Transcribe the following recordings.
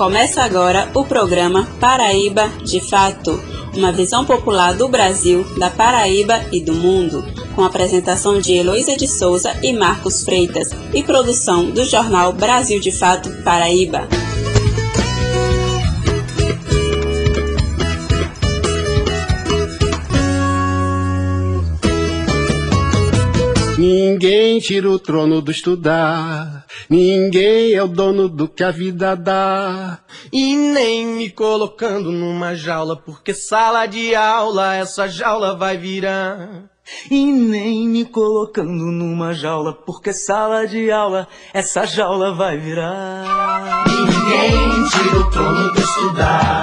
Começa agora o programa Paraíba de Fato, uma visão popular do Brasil, da Paraíba e do mundo, com apresentação de Heloísa de Souza e Marcos Freitas e produção do jornal Brasil de Fato Paraíba. Ninguém tira o trono do estudar. Ninguém é o dono do que a vida dá. E nem me colocando numa jaula, porque sala de aula essa jaula vai virar. E nem me colocando numa jaula, porque sala de aula essa jaula vai virar. Ninguém tira o trono do estudar.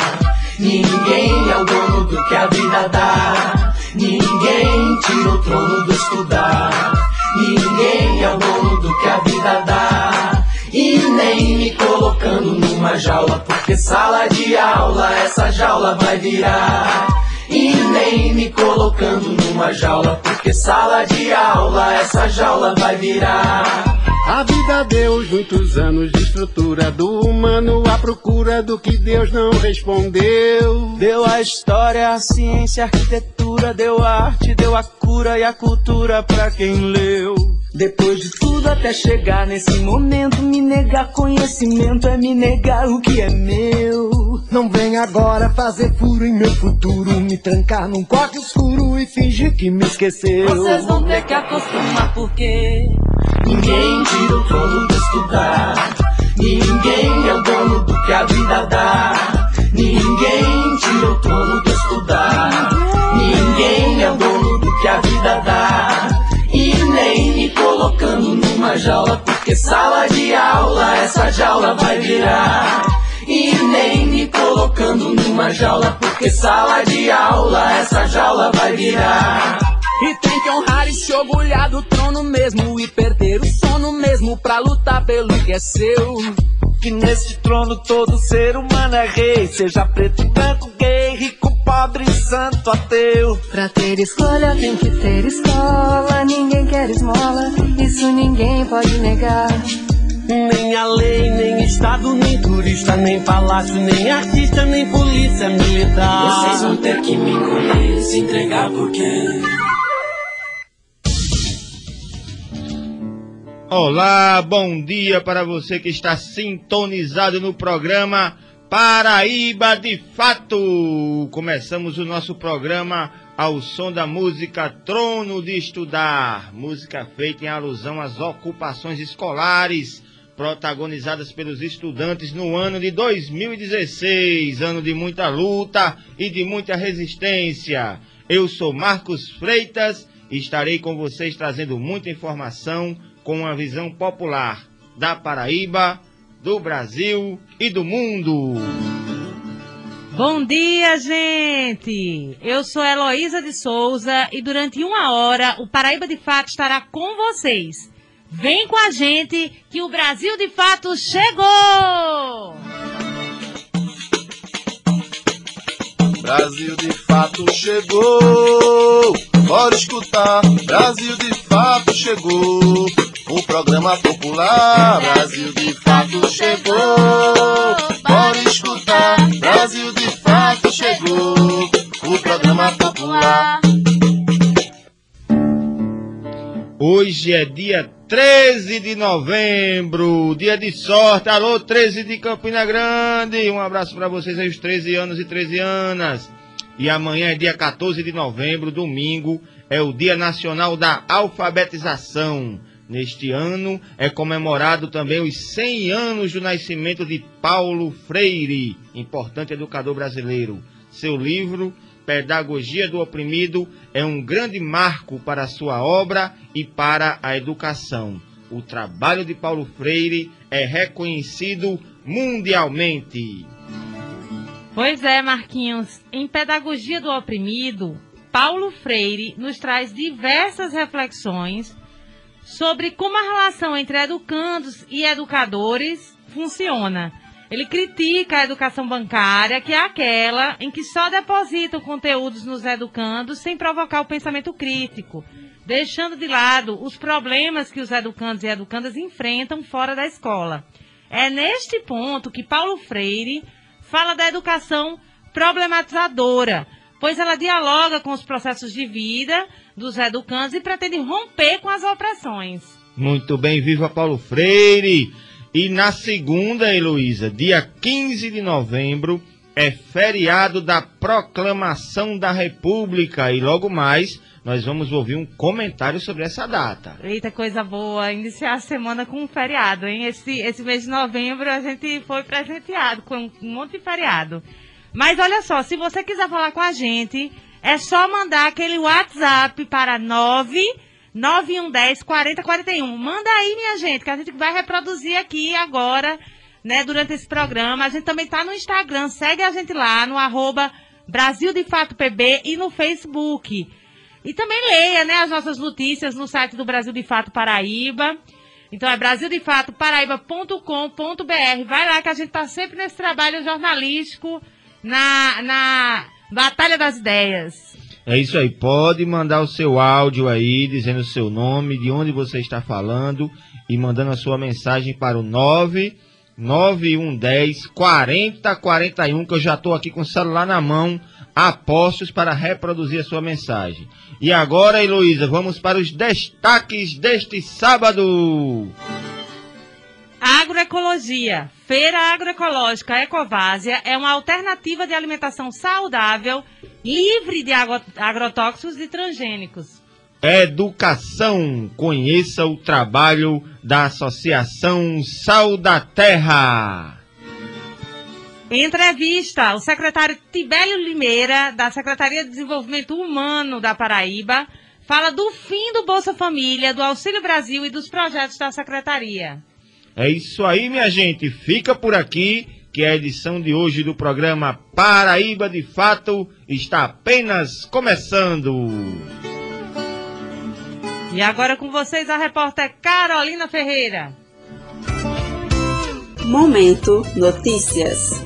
Ninguém é o dono do que a vida dá. Ninguém tira o trono do estudar. Ninguém é o dono do que a vida dá. E nem me colocando numa jaula, porque sala de aula essa jaula vai virar. E nem me colocando numa jaula, porque sala de aula essa jaula vai virar. A vida deu muitos anos de estrutura do humano à procura do que Deus não respondeu. Deu a história, a ciência, a arquitetura, deu a arte, deu a cura e a cultura pra quem leu. Depois de tudo até chegar nesse momento, me negar conhecimento é me negar o que é meu. Não vem agora fazer furo em meu futuro, me trancar num quarto escuro e fingir que me esqueceu. Vocês vão ter que acostumar porque ninguém tira o trono de estudar. Ninguém é o dono do que a vida dá. Ninguém tira o trono de estudar. Ninguém é o dono do que a vida dá. E nem me colocando numa jaula, porque sala de aula essa jaula vai virar. E nem me colocando numa jaula, porque sala de aula essa jaula vai virar. Se orgulhar do trono mesmo e perder o sono mesmo pra lutar pelo que é seu. Que nesse trono todo ser humano é rei, seja preto, branco, gay, rico, pobre, santo, ateu. Pra ter escolha tem que ter escola, ninguém quer esmola, isso ninguém pode negar. Nem a lei, nem estado, nem turista, nem palácio, nem artista, nem polícia militar. Vocês vão ter que me encolher, se entregar porque. Olá, bom dia para você que está sintonizado no programa Paraíba de Fato. Começamos o nosso programa ao som da música Trono de Estudar, música feita em alusão às ocupações escolares protagonizadas pelos estudantes no ano de 2016, ano de muita luta e de muita resistência. Eu sou Marcos Freitas e estarei com vocês trazendo muita informação com uma visão popular da Paraíba, do Brasil e do mundo. Bom dia, gente! Eu sou Heloísa de Souza e durante uma hora o Paraíba de Fato estará com vocês. Vem com a gente que o Brasil de Fato chegou! Brasil de fato chegou. Bora escutar. Brasil de fato chegou. O programa popular. Brasil de fato chegou. Bora escutar. Brasil de fato chegou. O programa popular. Hoje é dia 13 de novembro, dia de sorte. Alô, 13 de Campina Grande. Um abraço para vocês aí, os 13 anos e 13 anas. E amanhã é dia 14 de novembro, domingo, é o Dia Nacional da Alfabetização. Neste ano é comemorado também os 100 anos do nascimento de Paulo Freire, importante educador brasileiro. Seu livro, Pedagogia do Oprimido, é um grande marco para a sua obra e para a educação. O trabalho de Paulo Freire é reconhecido mundialmente. Pois é, Marquinhos. Em Pedagogia do Oprimido, Paulo Freire nos traz diversas reflexões sobre como a relação entre educandos e educadores funciona. Ele critica a educação bancária, que é aquela em que só depositam conteúdos nos educandos sem provocar o pensamento crítico, deixando de lado os problemas que os educandos e educandas enfrentam fora da escola. É neste ponto que Paulo Freire fala da educação problematizadora, pois ela dialoga com os processos de vida dos educandos e pretende romper com as opressões. Muito bem, viva Paulo Freire! E na segunda, Heloísa, dia 15 de novembro, é feriado da Proclamação da República e logo mais nós vamos ouvir um comentário sobre essa data. Eita, coisa boa, iniciar a semana com um feriado, hein? Esse, esse mês de novembro a gente foi presenteado com um monte de feriado. Mas olha só, se você quiser falar com a gente, é só mandar aquele WhatsApp para 9 9110 4041. Manda aí, minha gente, que a gente vai reproduzir aqui agora, né, durante esse programa. A gente também tá no Instagram, segue a gente lá no arroba Brasil de Fato PB e no Facebook. E também leia, né, as nossas notícias no site do Brasil de Fato Paraíba. Então é brasildefatoparaiba.com.br. Vai lá que a gente tá sempre nesse trabalho jornalístico na, na Batalha das Ideias. É isso aí, pode mandar o seu áudio aí, dizendo o seu nome, de onde você está falando e mandando a sua mensagem para o 99110 4041, que eu já estou aqui com o celular na mão apostos para reproduzir a sua mensagem. E agora, Heloísa, vamos para os destaques deste sábado. Agroecologia. Feira Agroecológica Ecovásia é uma alternativa de alimentação saudável, livre de agrotóxicos e transgênicos. Educação. Conheça o trabalho da Associação Sal da Terra. Entrevista. O secretário Tibélio Limeira, da Secretaria de Desenvolvimento Humano da Paraíba, fala do fim do Bolsa Família, do Auxílio Brasil e dos projetos da Secretaria. É isso aí, minha gente. Fica por aqui que a edição de hoje do programa Paraíba de Fato está apenas começando. E agora com vocês a repórter Carolina Ferreira. Momento Notícias.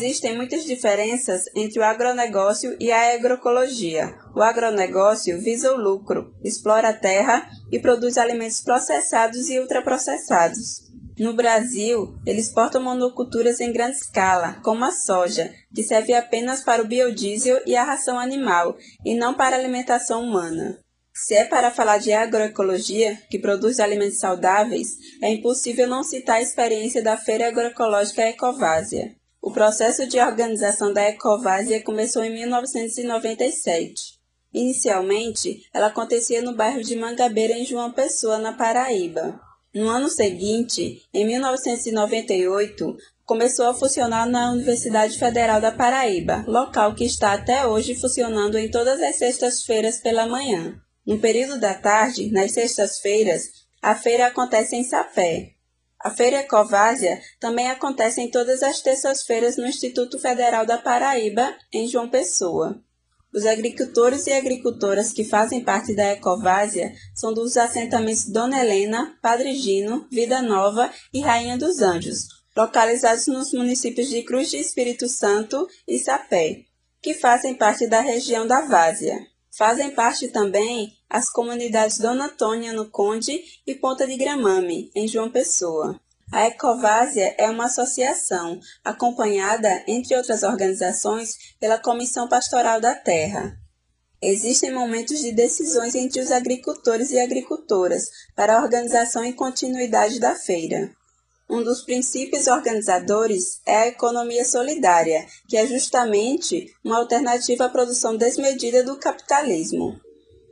Existem muitas diferenças entre o agronegócio e a agroecologia. O agronegócio visa o lucro, explora a terra e produz alimentos processados e ultraprocessados. No Brasil, ele exporta monoculturas em grande escala, como a soja, que serve apenas para o biodiesel e a ração animal, e não para a alimentação humana. Se é para falar de agroecologia, que produz alimentos saudáveis, é impossível não citar a experiência da Feira Agroecológica Ecovásia. O processo de organização da Ecovásia começou em 1997. Inicialmente, ela acontecia no bairro de Mangabeira, em João Pessoa, na Paraíba. No ano seguinte, em 1998, começou a funcionar na Universidade Federal da Paraíba, local que está até hoje funcionando em todas as sextas-feiras pela manhã. No período da tarde, nas sextas-feiras, a feira acontece em Sapé, a Feira Ecovásia também acontece em todas as terças-feiras no Instituto Federal da Paraíba, em João Pessoa. Os agricultores e agricultoras que fazem parte da Ecovásia são dos assentamentos Dona Helena, Padre Gino, Vida Nova e Rainha dos Anjos, localizados nos municípios de Cruz de Espírito Santo e Sapé, que fazem parte da região da Vásia. Fazem parte também as comunidades Dona Antônia, no Conde, e Ponta de Gramame, em João Pessoa. A Ecovásia é uma associação, acompanhada, entre outras organizações, pela Comissão Pastoral da Terra. Existem momentos de decisões entre os agricultores e agricultoras para a organização e continuidade da feira. Um dos princípios organizadores é a economia solidária, que é justamente uma alternativa à produção desmedida do capitalismo.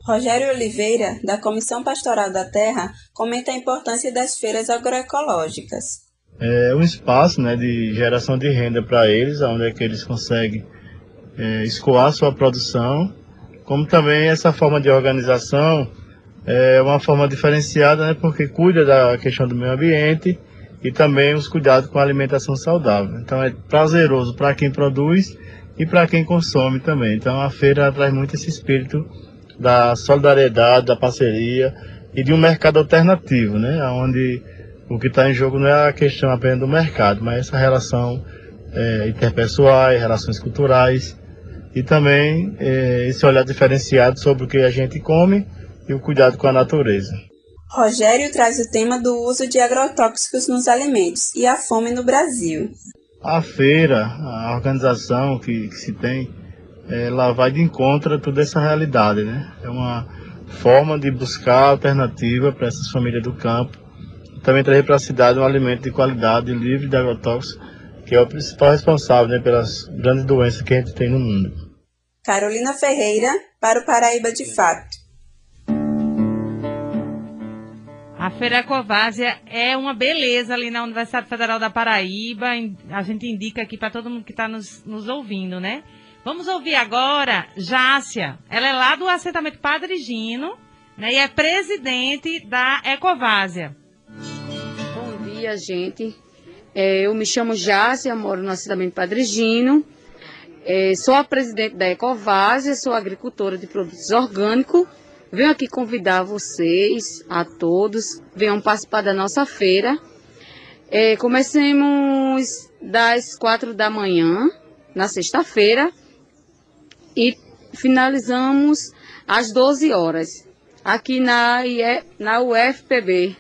Rogério Oliveira, da Comissão Pastoral da Terra, comenta a importância das feiras agroecológicas. É um espaço né, de geração de renda para eles, onde é que eles conseguem é, escoar sua produção, como também essa forma de organização é uma forma diferenciada, né, porque cuida da questão do meio ambiente e também os cuidados com a alimentação saudável. Então é prazeroso para quem produz e para quem consome também. Então a feira traz muito esse espírito da solidariedade, da parceria e de um mercado alternativo, né? Onde o que está em jogo não é a questão apenas do mercado, mas essa relação é, interpessoais, relações culturais e também é, esse olhar diferenciado sobre o que a gente come e o cuidado com a natureza. Rogério traz o tema do uso de agrotóxicos nos alimentos e a fome no Brasil. A feira, a organização que, que se tem, ela vai de encontro a toda essa realidade, né? É uma forma de buscar alternativa para essas famílias do campo, também trazer para a cidade um alimento de qualidade, livre de agrotóxicos, que é o principal responsável né, pelas grandes doenças que a gente tem no mundo. Carolina Ferreira, para o Paraíba de Fato. A Feira Ecovásia é uma beleza ali na Universidade Federal da Paraíba. A gente indica aqui para todo mundo que está nos, nos ouvindo, né? Vamos ouvir agora Jácia. Ela é lá do assentamento Padre Gino né, e é presidente da Ecovásia. Bom dia, gente. É, eu me chamo Jácia, moro no assentamento Padre Gino. É, sou a presidente da Ecovásia, sou agricultora de produtos orgânicos Venho aqui convidar vocês, a todos, venham participar da nossa feira. É, comecemos das quatro da manhã, na sexta-feira, e finalizamos às 12 horas, aqui na, na UFPB.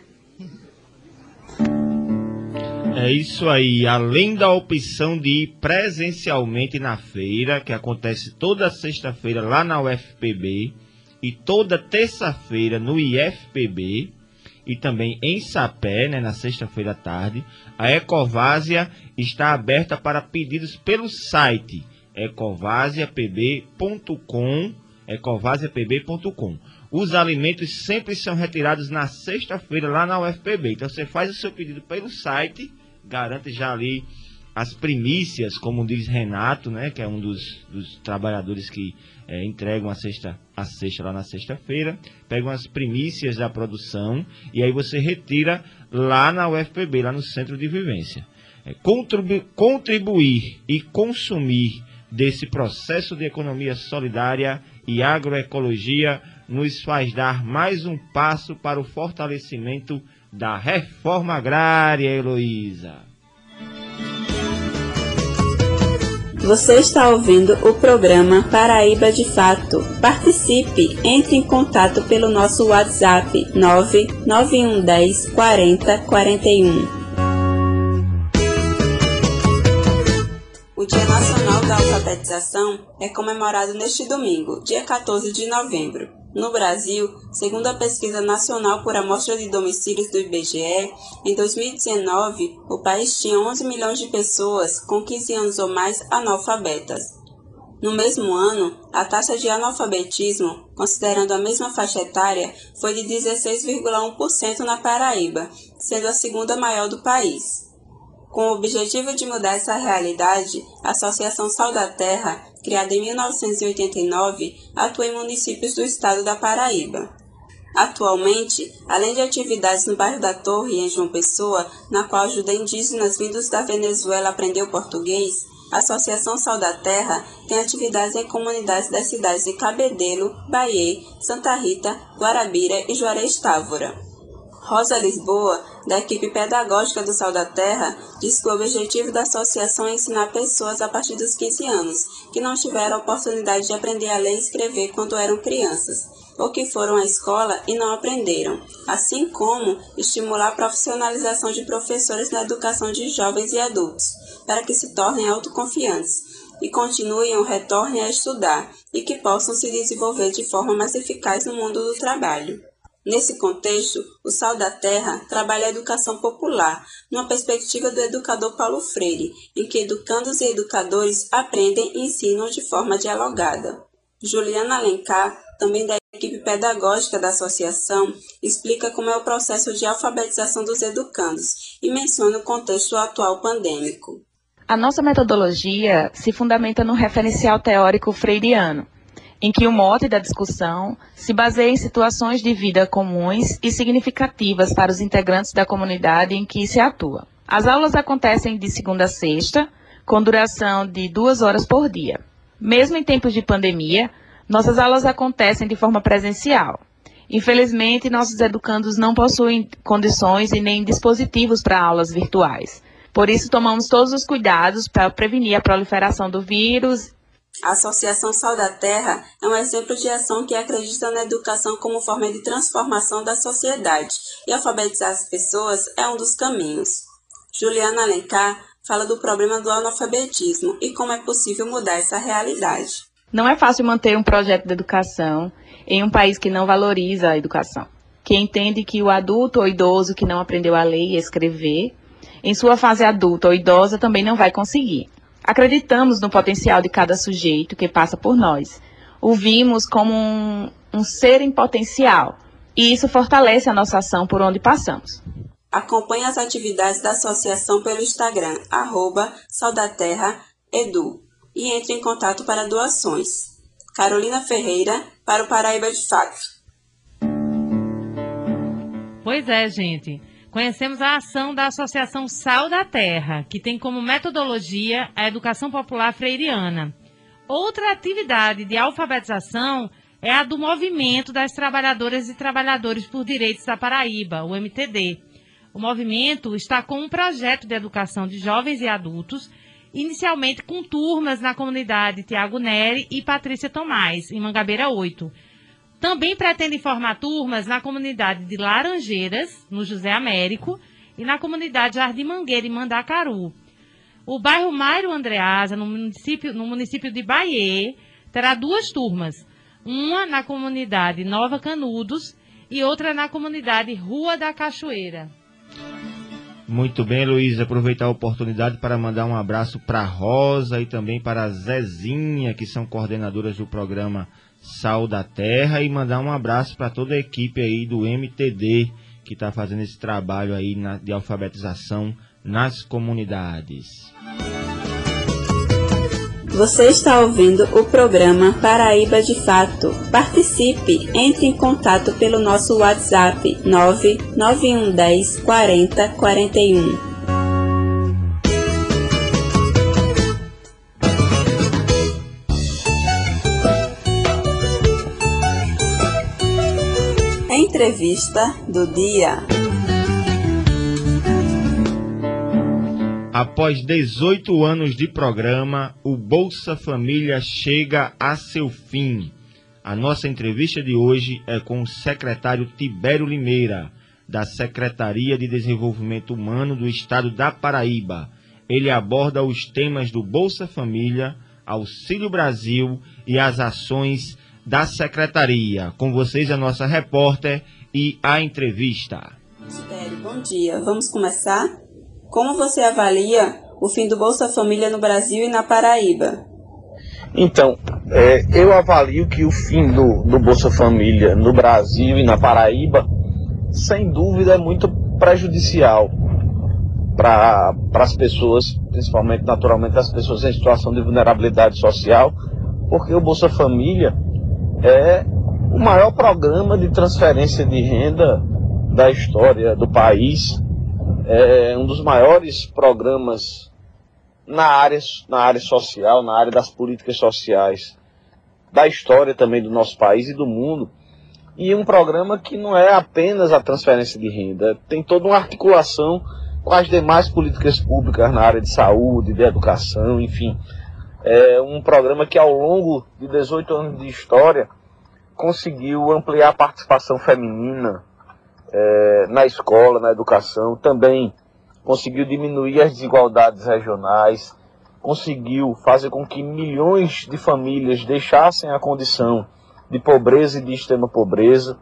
É isso aí. Além da opção de ir presencialmente na feira, que acontece toda sexta-feira lá na UFPB, e toda terça-feira no IFPB e também em Sapé, né, na sexta-feira à tarde, a Ecovásia está aberta para pedidos pelo site ecovasiapb.com, ecovasiapb.com. Os alimentos sempre são retirados na sexta-feira lá na UFPB. Então você faz o seu pedido pelo site, garante já ali as primícias, como diz Renato, né, que é um dos, dos trabalhadores que é, entregam a cesta, a cesta lá na sexta-feira, pegam as primícias da produção e aí você retira lá na UFPB, lá no Centro de Vivência. É, contribu contribuir e consumir desse processo de economia solidária e agroecologia nos faz dar mais um passo para o fortalecimento da reforma agrária, Heloísa. Você está ouvindo o programa Paraíba de Fato. Participe, entre em contato pelo nosso WhatsApp 99110 40 41. Alfabetização é comemorado neste domingo, dia 14 de novembro. No Brasil, segundo a Pesquisa Nacional por Amostra de Domicílios do IBGE, em 2019, o país tinha 11 milhões de pessoas com 15 anos ou mais analfabetas. No mesmo ano, a taxa de analfabetismo, considerando a mesma faixa etária, foi de 16,1% na Paraíba, sendo a segunda maior do país. Com o objetivo de mudar essa realidade, a Associação Sal da Terra, criada em 1989, atua em municípios do estado da Paraíba. Atualmente, além de atividades no bairro da Torre, em João Pessoa, na qual ajuda indígenas vindos da Venezuela a aprender o português, a Associação Sal da Terra tem atividades em comunidades das cidades de Cabedelo, Bahia, Santa Rita, Guarabira e Juarez Távora. Rosa Lisboa, da equipe pedagógica do Sal da Terra, diz que o objetivo da associação é ensinar pessoas a partir dos 15 anos que não tiveram a oportunidade de aprender a ler e escrever quando eram crianças, ou que foram à escola e não aprenderam, assim como estimular a profissionalização de professores na educação de jovens e adultos, para que se tornem autoconfiantes e continuem ou retornem a estudar e que possam se desenvolver de forma mais eficaz no mundo do trabalho. Nesse contexto, o Sal da Terra trabalha a educação popular, numa perspectiva do educador Paulo Freire, em que educandos e educadores aprendem e ensinam de forma dialogada. Juliana Alencar, também da equipe pedagógica da associação, explica como é o processo de alfabetização dos educandos e menciona o contexto atual pandêmico. A nossa metodologia se fundamenta no referencial teórico freiriano, em que o mote da discussão se baseia em situações de vida comuns e significativas para os integrantes da comunidade em que se atua. As aulas acontecem de segunda a sexta, com duração de duas horas por dia. Mesmo em tempos de pandemia, nossas aulas acontecem de forma presencial. Infelizmente, nossos educandos não possuem condições e nem dispositivos para aulas virtuais. Por isso, tomamos todos os cuidados para prevenir a proliferação do vírus A Associação Sal da Terra é um exemplo de ação que acredita na educação como forma de transformação da sociedade e alfabetizar as pessoas é um dos caminhos. Juliana Alencar fala do problema do analfabetismo e como é possível mudar essa realidade. Não é fácil manter um projeto de educação em um país que não valoriza a educação, que entende que o adulto ou idoso que não aprendeu a ler e escrever, em sua fase adulta ou idosa também não vai conseguir. Acreditamos no potencial de cada sujeito que passa por nós. O vimos como um, um ser em potencial, e isso fortalece a nossa ação por onde passamos. Acompanhe as atividades da associação pelo Instagram, arroba Edu, e entre em contato para doações. Carolina Ferreira, para o Paraíba de Fato. Pois é, gente. Conhecemos a ação da Associação Sal da Terra, que tem como metodologia a educação popular freiriana. Outra atividade de alfabetização é a do Movimento das Trabalhadoras e Trabalhadores por Direitos da Paraíba, o MTD. O movimento está com um projeto de educação de jovens e adultos, inicialmente com turmas na comunidade Tiago Neri e Patrícia Tomás, em Mangabeira 8 também pretende formar turmas na comunidade de Laranjeiras, no José Américo, e na comunidade Jardim Mangueira, em Mandacaru. O bairro Mairo Andreasa, no município, no município de Bahia, terá duas turmas. Uma na comunidade Nova Canudos e outra na comunidade Rua da Cachoeira. Muito bem, Luiz. Aproveitar a oportunidade para mandar um abraço para Rosa e também para Zezinha, que são coordenadoras do programa Sal da Terra e mandar um abraço para toda a equipe aí do MTD que está fazendo esse trabalho aí na, de alfabetização nas comunidades. Você está ouvindo o programa Paraíba de Fato. Participe, entre em contato pelo nosso WhatsApp 99110 40 41. Entrevista do dia. Após 18 anos de programa, o Bolsa Família chega a seu fim. A nossa entrevista de hoje é com o secretário Tibério Limeira, da Secretaria de Desenvolvimento Humano do Estado da Paraíba. Ele aborda os temas do Bolsa Família, Auxílio Brasil e as ações da secretaria. Com vocês a nossa repórter e a entrevista. Bom dia. Vamos começar? Como você avalia o fim do Bolsa Família no Brasil e na Paraíba? Então, é, eu avalio que o fim do, do Bolsa Família no Brasil e na Paraíba, sem dúvida, é muito prejudicial para as pessoas, principalmente, naturalmente, as pessoas em situação de vulnerabilidade social, porque o Bolsa Família é o maior programa de transferência de renda da história do país. É um dos maiores programas na área, na área social, na área das políticas sociais da história também do nosso país e do mundo. E um programa que não é apenas a transferência de renda, tem toda uma articulação com as demais políticas públicas na área de saúde, de educação, enfim. É um programa que ao longo de 18 anos de história conseguiu ampliar a participação feminina é, na escola, na educação, também conseguiu diminuir as desigualdades regionais, conseguiu fazer com que milhões de famílias deixassem a condição de pobreza e de extrema pobreza,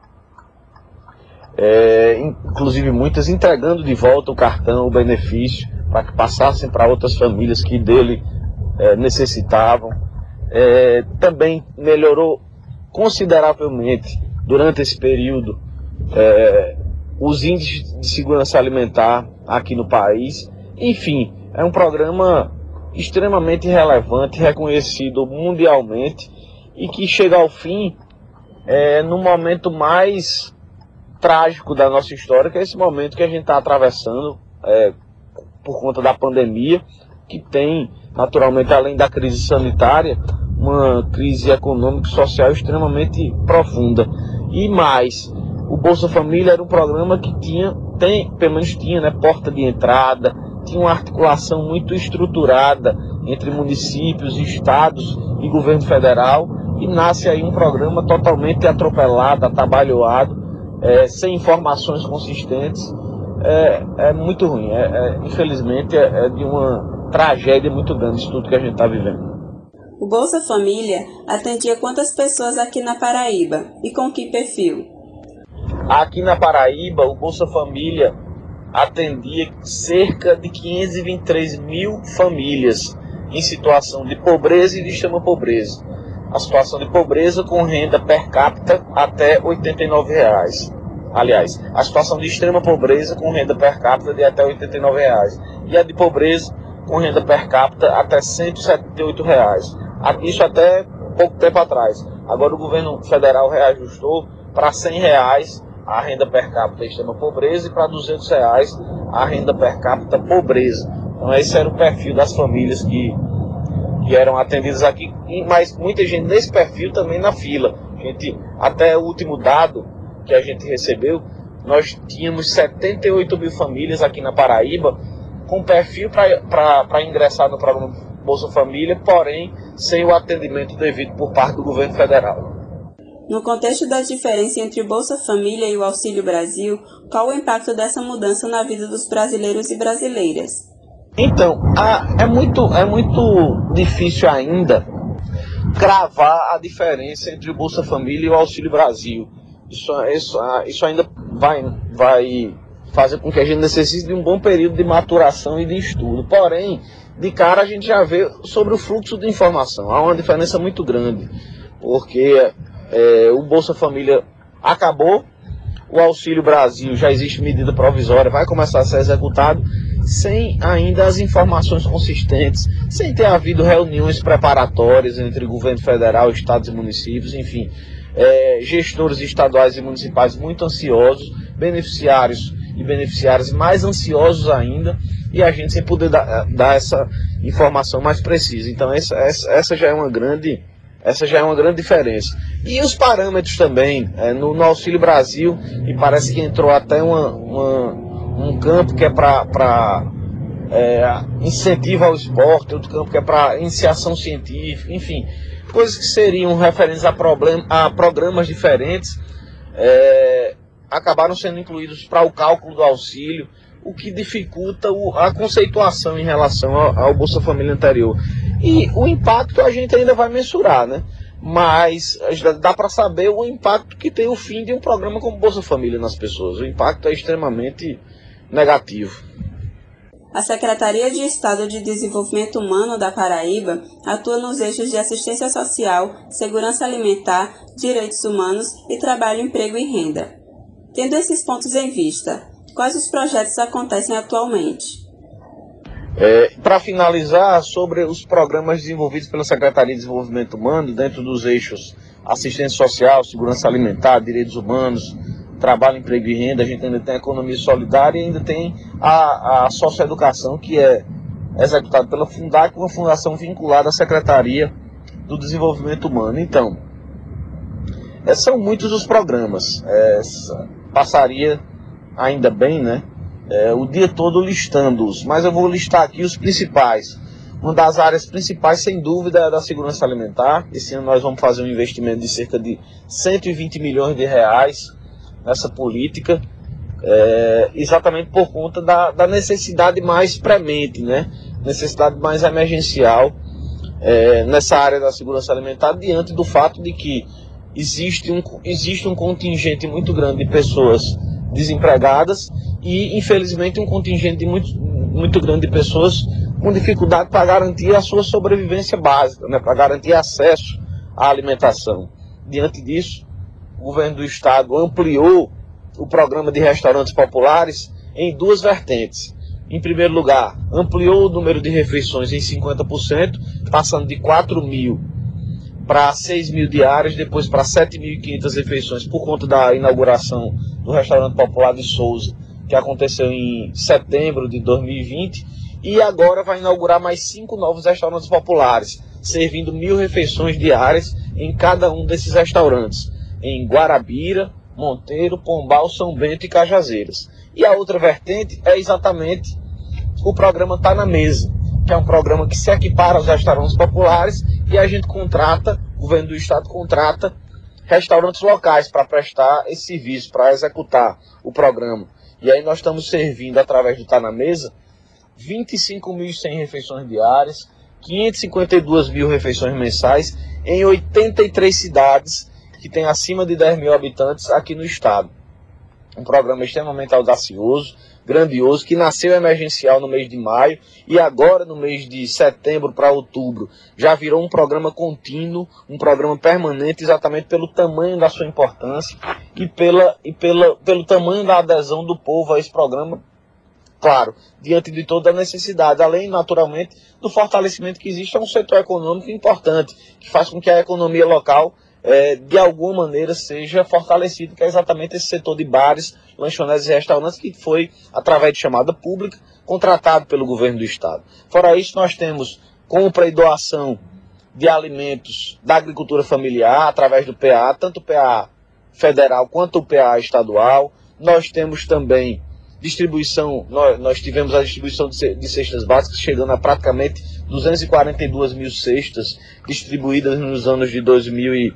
é, inclusive muitas entregando de volta o cartão, o benefício, para que passassem para outras famílias que dele é, necessitavam. É, também melhorou consideravelmente durante esse período é, os índices de segurança alimentar aqui no país. Enfim, é um programa extremamente relevante, reconhecido mundialmente e que chega ao fim é, no momento mais trágico da nossa história, que é esse momento que a gente está atravessando é, por conta da pandemia, que tem, naturalmente, além da crise sanitária, uma crise econômica e social extremamente profunda. E mais, o Bolsa Família era um programa que tinha, tem, pelo menos tinha, né, porta de entrada, tinha uma articulação muito estruturada entre municípios, estados e governo federal e nasce aí um programa totalmente atropelado, atabalhoado, é, sem informações consistentes. É, é muito ruim. É, é infelizmente, é, é, de uma tragédia muito grande isso tudo que a gente está vivendo. O Bolsa Família atendia quantas pessoas aqui na Paraíba e com que perfil? Aqui na Paraíba, o Bolsa Família atendia cerca de 523 mil famílias em situação de pobreza e de extrema pobreza. A situação de pobreza com renda per capita até 89 reais. Aliás, a situação de extrema pobreza com renda per capita de até 89 reais. E a de pobreza com renda per capita até 178 reais. Isso até pouco tempo atrás. Agora o governo federal reajustou para 100 reais a renda per capita extrema pobreza e para 200 reais a renda per capita pobreza. Então esse era o perfil das famílias que, que eram atendidas aqui, mas muita gente nesse perfil também na fila. Gente, até o último dado que a gente recebeu, nós tínhamos 78 mil famílias aqui na Paraíba com perfil para ingressar no programa Bolsa Família, porém sem o atendimento devido por parte do governo federal. No contexto da diferença entre o Bolsa Família e o Auxílio Brasil, qual o impacto dessa mudança na vida dos brasileiros e brasileiras? Então, a, é, muito, é muito difícil ainda cravar a diferença entre o Bolsa Família e o Auxílio Brasil. Isso, isso, isso ainda vai, vai fazer com que a gente necessite de um bom período de maturação e de estudo. Porém, de cara a gente já vê sobre o fluxo de informação. Há uma diferença muito grande, porque é, o Bolsa Família acabou, o Auxílio Brasil já existe medida provisória, vai começar a ser executado, sem ainda as informações consistentes, sem ter havido reuniões preparatórias entre governo federal, estados e municípios, enfim, é, gestores estaduais e municipais muito ansiosos, beneficiários e beneficiários mais ansiosos ainda, e a gente sem poder dar, dar essa informação mais precisa. Então essa, essa, essa já é uma grande essa já é uma grande diferença. E os parâmetros também, é, no, no, Auxílio Brasil, e parece que entrou até uma, uma um campo que é para é, incentivo ao esporte, outro campo que é para iniciação científica, enfim, coisas que seriam referentes a, problem, a programas diferentes, é, acabaram sendo incluídos para o cálculo do auxílio, o que dificulta a conceituação em relação ao, Bolsa Família anterior. E o impacto a gente ainda vai mensurar, né? Mas dá para saber o impacto que tem o fim de um programa como Bolsa Família nas pessoas. O impacto é extremamente negativo. A Secretaria de Estado de Desenvolvimento Humano da Paraíba atua nos eixos de assistência social, segurança alimentar, direitos humanos e trabalho, emprego e renda. Tendo esses pontos em vista, quais os projetos acontecem atualmente? É, Para finalizar, sobre os programas desenvolvidos pela Secretaria de Desenvolvimento Humano, dentro dos eixos assistência social, segurança alimentar, direitos humanos, trabalho, emprego e renda, a gente ainda tem a economia solidária e ainda tem a, a socioeducação, que é executada pela Fundac, uma fundação vinculada à Secretaria do Desenvolvimento Humano. Então, é, são muitos os programas. É, passaria ainda bem, né? é, o dia todo listando-os, mas eu vou listar aqui os principais. Uma das áreas principais, sem dúvida, é a da segurança alimentar. Esse ano nós vamos fazer um investimento de cerca de 120 milhões de reais nessa política, é, exatamente por conta da, da, necessidade mais premente, né? necessidade mais emergencial é, nessa área da segurança alimentar, diante do fato de que existe um, existe um contingente muito grande de pessoas desempregadas e, infelizmente, um contingente muito, muito grande de pessoas com dificuldade para garantir a sua sobrevivência básica, né, para garantir acesso à alimentação. Diante disso, o governo do estado ampliou o programa de restaurantes populares em duas vertentes. Em primeiro lugar, ampliou o número de refeições em 50%, passando de 4 mil para 6 mil diárias, depois para 7.500 refeições por conta da inauguração do restaurante popular de Souza, que aconteceu em setembro de 2020, e agora vai inaugurar mais cinco novos restaurantes populares, servindo mil refeições diárias em cada um desses restaurantes, em Guarabira, Monteiro, Pombal, São Bento e Cajazeiras. E a outra vertente é exatamente o programa Tá na Mesa, que é um programa que se equipara aos restaurantes populares e a gente contrata, o governo do estado contrata restaurantes locais para prestar esse serviço, para executar o programa. E aí nós estamos servindo, através do Tá na Mesa, 25.100 refeições diárias, 552 mil refeições mensais em 83 cidades que têm acima de 10 mil habitantes aqui no estado. Um programa extremamente audacioso, grandioso, que nasceu emergencial no mês de maio e agora no mês de setembro para outubro já virou um programa contínuo, um programa permanente, exatamente pelo tamanho da sua importância e, pela, e pela, pelo tamanho da adesão do povo a esse programa. Claro, diante de toda a necessidade, além, naturalmente, do fortalecimento que existe a um setor econômico importante, que faz com que a economia local é, de alguma maneira seja fortalecido, que é exatamente esse setor de bares, lanchonetes e restaurantes, que foi, através de chamada pública, contratado pelo governo do estado. Fora isso, nós temos compra e doação de alimentos da agricultura familiar, através do PA, tanto o PA federal quanto o PA estadual. Nós temos também distribuição, nós, nós tivemos a distribuição de, cestas básicas chegando a praticamente 242 mil cestas distribuídas nos anos de 2000 e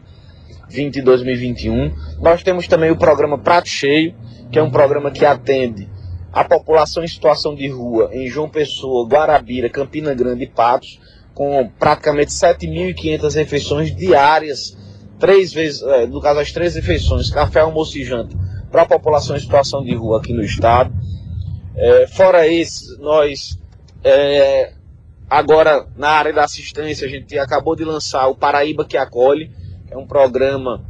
2020 e 2021. Nós temos também o programa Prato Cheio, que é um programa que atende a população em situação de rua em João Pessoa, Guarabira, Campina Grande e Patos, com praticamente 7.500 refeições diárias, três vezes, é, no caso as três refeições, café, almoço e janta, para a população em situação de rua aqui no estado. É, fora isso, nós é, agora na área da assistência a gente acabou de lançar o Paraíba que acolhe, é um programa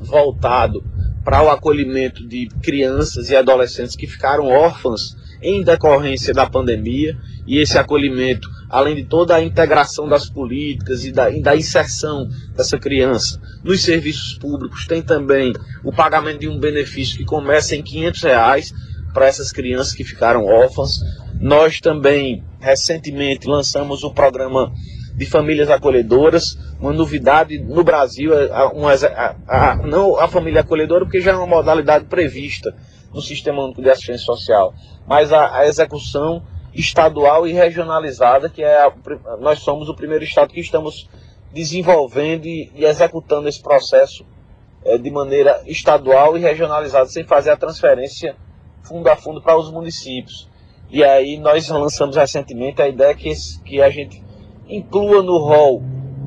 voltado para o acolhimento de crianças e adolescentes que ficaram órfãs em decorrência da pandemia e esse acolhimento, além de toda a integração das políticas e da, e da inserção dessa criança nos serviços públicos, tem também o pagamento de um benefício que começa em 500 reais para essas crianças que ficaram órfãs. Nós também recentemente lançamos o programa de famílias acolhedoras, uma novidade no Brasil, é uma, a, a, não a família acolhedora, porque já é uma modalidade prevista no Sistema Único de Assistência Social, mas a, a execução estadual e regionalizada, que é a, nós somos o primeiro estado que estamos desenvolvendo e, e executando esse processo é, de maneira estadual e regionalizada, sem fazer a transferência fundo a fundo para os municípios. E aí nós lançamos recentemente a ideia que, que a gente inclua no rol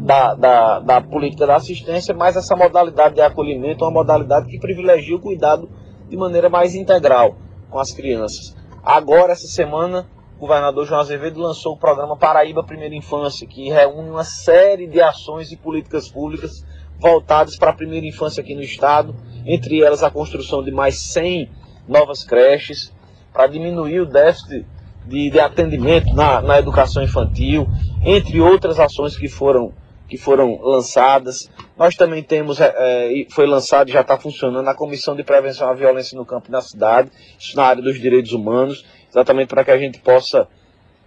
da, da, da, política da assistência, mas essa modalidade de acolhimento é uma modalidade que privilegia o cuidado de maneira mais integral com as crianças. Agora, essa semana, o governador João Azevedo lançou o programa Paraíba Primeira Infância, que reúne uma série de ações e políticas públicas voltadas para a primeira infância aqui no estado, entre elas a construção de mais 100 novas creches, para diminuir o déficit de, de atendimento na, na educação infantil, entre outras ações que foram, que foram lançadas. Nós também temos, é, é foi lançado e já está funcionando a Comissão de Prevenção à Violência no Campo e na Cidade, isso na área dos direitos humanos, exatamente para que a gente possa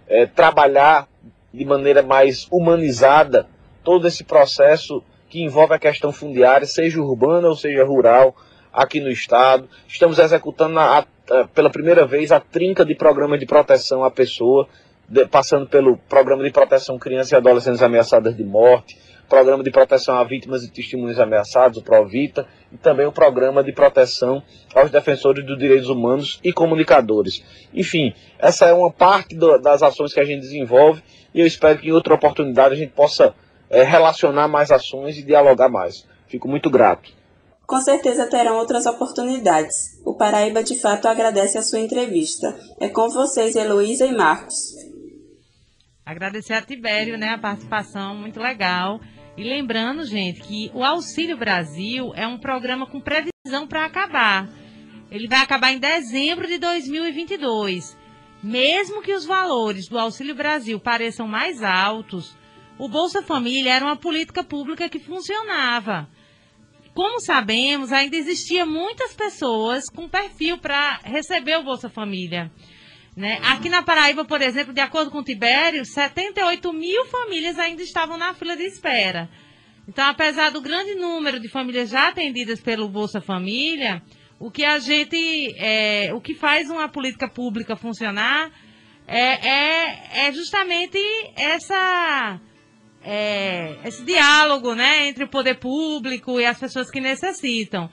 é, trabalhar de maneira mais humanizada todo esse processo que envolve a questão fundiária, seja urbana ou seja rural, aqui no estado. Estamos executando a, a, pela primeira vez a trinca de programas de proteção à pessoa, de, passando pelo programa de proteção crianças e adolescentes ameaçadas de morte, programa de proteção a vítimas e testemunhas ameaçados, o PROVITA, e também o programa de proteção aos defensores dos direitos humanos e comunicadores. Enfim, essa é uma parte do, das ações que a gente desenvolve e eu espero que em outra oportunidade a gente possa é, relacionar mais ações e dialogar mais. Fico muito grato. Com certeza terão outras oportunidades. O Paraíba de fato agradece a sua entrevista. É com vocês, Heloísa e Marcos. Agradecer a Tibério, né, a participação muito legal. E lembrando, gente, que o Auxílio Brasil é um programa com previsão para acabar. Ele vai acabar em dezembro de 2022. Mesmo que os valores do Auxílio Brasil pareçam mais altos, o Bolsa Família era uma política pública que funcionava como sabemos, ainda existia muitas pessoas com perfil para receber o Bolsa Família. Né? Aqui na Paraíba, por exemplo, de acordo com o Tibério, 78 mil famílias ainda estavam na fila de espera. Então, apesar do grande número de famílias já atendidas pelo Bolsa Família, o que a gente, é, o que faz uma política pública funcionar é, é, é justamente essa é, esse diálogo né, entre o poder público e as pessoas que necessitam.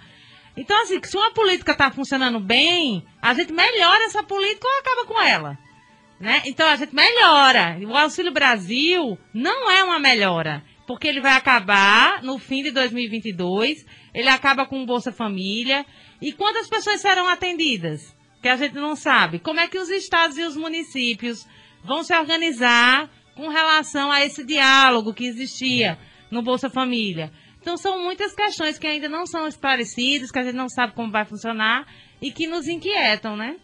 Então, assim, se uma política está funcionando bem, a gente melhora essa política ou acaba com ela. Né? Então, a gente melhora. O Auxílio Brasil não é uma melhora, porque ele vai acabar no fim de 2022, ele acaba com o Bolsa Família. E quantas pessoas serão atendidas? Que a gente não sabe. Como é que os estados e os municípios vão se organizar com relação a esse diálogo que existia no Bolsa Família. Então são muitas questões que ainda não são esclarecidas, que a gente não sabe como vai funcionar e que nos inquietam, né?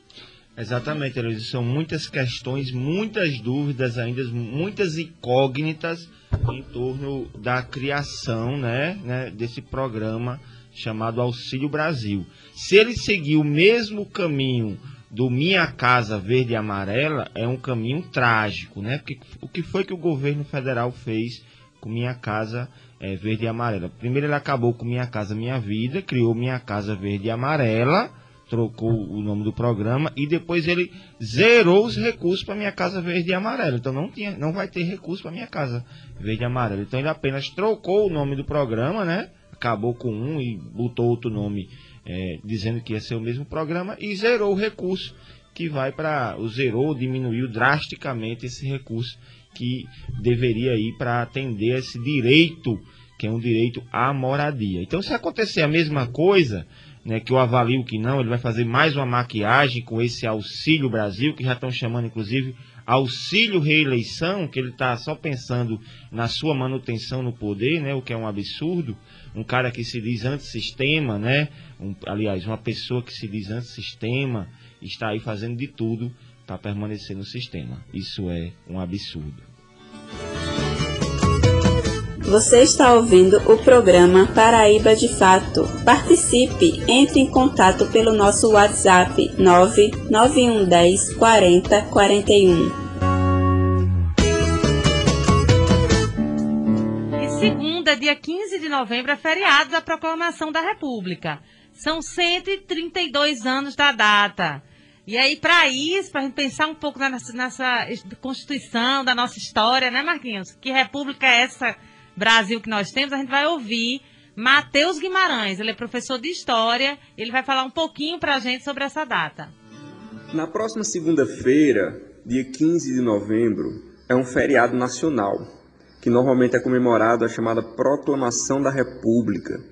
Exatamente, Heloísa. São muitas questões, muitas dúvidas ainda, muitas incógnitas em torno da criação né, né, desse programa chamado Auxílio Brasil. Se ele seguir o mesmo caminho do Minha Casa Verde e Amarela é um caminho trágico, né? Porque o que foi que o governo federal fez com Minha Casa é, Verde e Amarela? Primeiro ele acabou com Minha Casa Minha Vida, criou Minha Casa Verde e Amarela, trocou o nome do programa e depois ele zerou os recursos para Minha Casa Verde e Amarela. Então não tinha, não vai ter recurso para Minha Casa Verde e Amarela. Então ele apenas trocou o nome do programa, né? Acabou com um e botou outro nome é, dizendo que ia ser o mesmo programa e zerou o recurso que vai para o zerou, diminuiu drasticamente esse recurso que deveria ir para atender esse direito, que é um direito à moradia. Então, se acontecer a mesma coisa, né, que eu avalio que não, ele vai fazer mais uma maquiagem com esse Auxílio Brasil, que já estão chamando, inclusive, auxílio reeleição, que ele está só pensando na sua manutenção no poder, né, o que é um absurdo. Um cara que se diz antissistema, né, um, aliás, uma pessoa que se diz antissistema, está aí fazendo de tudo para permanecer no sistema. Isso é um absurdo. Você está ouvindo o programa Paraíba de Fato. Participe, entre em contato pelo nosso WhatsApp 99110 40 segunda, dia 15 de novembro, é feriado da Proclamação da República. São 132 anos da data. E aí, para isso, para a gente pensar um pouco nessa, nessa Constituição, da nossa história, né, Marquinhos? Que república é essa Brasil que nós temos? A gente vai ouvir Matheus Guimarães. Ele é professor de História. Ele vai falar um pouquinho para a gente sobre essa data. Na próxima segunda-feira, dia 15 de novembro, é um feriado nacional, que normalmente é comemorado a chamada Proclamação da República.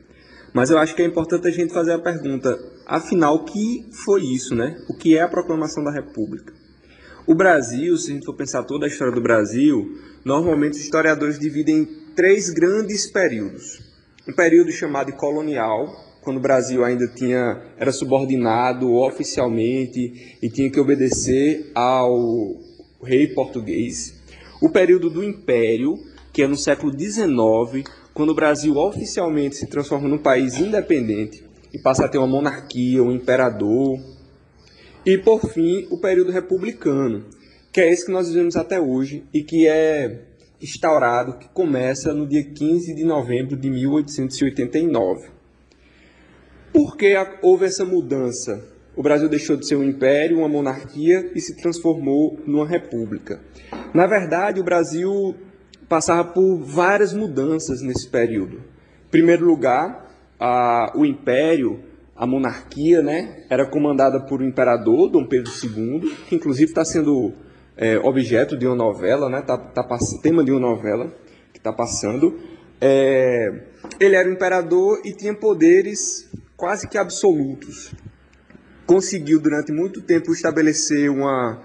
Mas eu acho que é importante a gente fazer a pergunta, afinal, o que foi isso, né? O que é a proclamação da República? O Brasil, se a gente for pensar toda a história do Brasil, normalmente os historiadores dividem em três grandes períodos. Um período chamado colonial, quando o Brasil ainda tinha era subordinado oficialmente e tinha que obedecer ao rei português. O período do Império, que é no século XIX, quando o Brasil oficialmente se transforma num país independente e passa a ter uma monarquia, um imperador. E, por fim, o período republicano, que é esse que nós vivemos até hoje e que é instaurado, que começa no dia 15 de novembro de 1889. Por que houve essa mudança? O Brasil deixou de ser um império, uma monarquia e se transformou numa república. Na verdade, o Brasil passava por várias mudanças nesse período. Em primeiro lugar, a, o império, a monarquia, né, era comandada por um imperador, Dom Pedro II, que inclusive está sendo é, objeto de uma novela, né, tá, tá, tema de uma novela que está passando. É, ele era um imperador e tinha poderes quase que absolutos. Conseguiu durante muito tempo estabelecer uma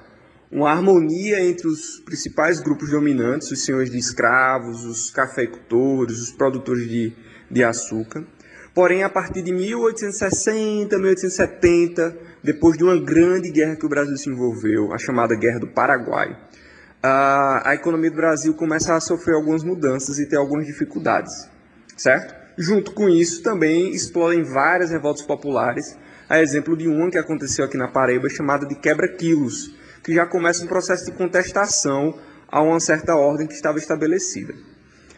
uma harmonia entre os principais grupos dominantes, os senhores de escravos, os cafeicultores, os produtores de, de açúcar. Porém, a partir de 1860, 1870, depois de uma grande guerra que o Brasil se envolveu, a chamada Guerra do Paraguai, a, a economia do Brasil começa a sofrer algumas mudanças e ter algumas dificuldades, certo? Junto com isso, também explodem várias revoltas populares, a exemplo de uma que aconteceu aqui na Paraíba, chamada de quebra-quilos, que já começa um processo de contestação a uma certa ordem que estava estabelecida.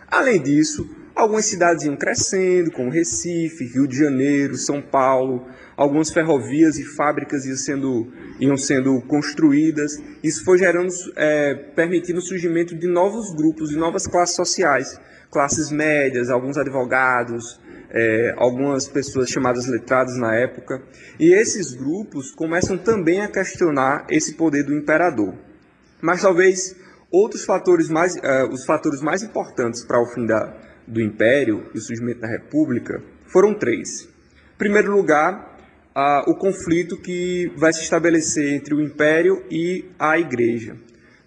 Além disso, Algumas cidades iam crescendo, como Recife, Rio de Janeiro, São Paulo, algumas ferrovias e fábricas iam sendo, iam sendo construídas. Isso foi gerando, é, permitindo o surgimento de novos grupos, de novas classes sociais, classes médias, alguns advogados, é, algumas pessoas chamadas letradas na época. E esses grupos começam também a questionar esse poder do imperador. Mas talvez outros fatores mais, uh, os fatores mais importantes para o fim da, do Império e o surgimento da República foram três. Em primeiro lugar, uh, o conflito que vai se estabelecer entre o Império e a Igreja.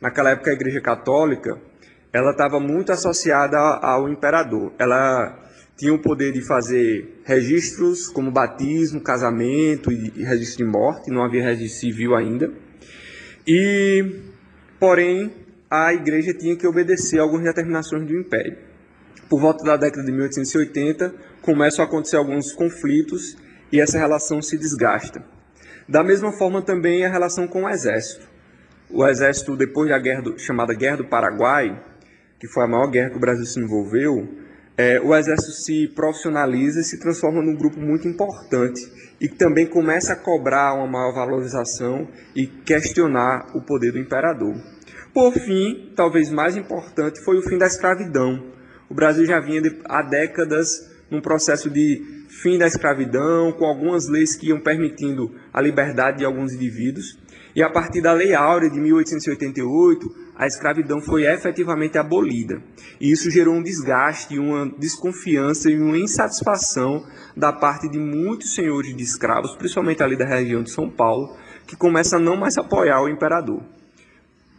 Naquela época, a Igreja Católica ela estava muito associada ao imperador. Ela tinha o poder de fazer registros como batismo, casamento e registro de morte, não havia registro civil ainda. E, porém, a igreja tinha que obedecer algumas determinações do império. Por volta da década de 1880, começam a acontecer alguns conflitos e essa relação se desgasta. Da mesma forma também a relação com o exército. O exército, depois da guerra do, chamada Guerra do Paraguai, que foi a maior guerra que o Brasil se envolveu, é, o exército se profissionaliza e se transforma num grupo muito importante e que também começa a cobrar uma maior valorização e questionar o poder do imperador. Por fim, talvez mais importante, foi o fim da escravidão. O Brasil já vinha de, há décadas num processo de fim da escravidão, com algumas leis que iam permitindo a liberdade de alguns indivíduos. E a partir da Lei Áurea de 1888, a escravidão foi efetivamente abolida. E isso gerou um desgaste, uma desconfiança e uma insatisfação da parte de muitos senhores de escravos, principalmente ali da região de São Paulo, que começam a não mais apoiar o imperador.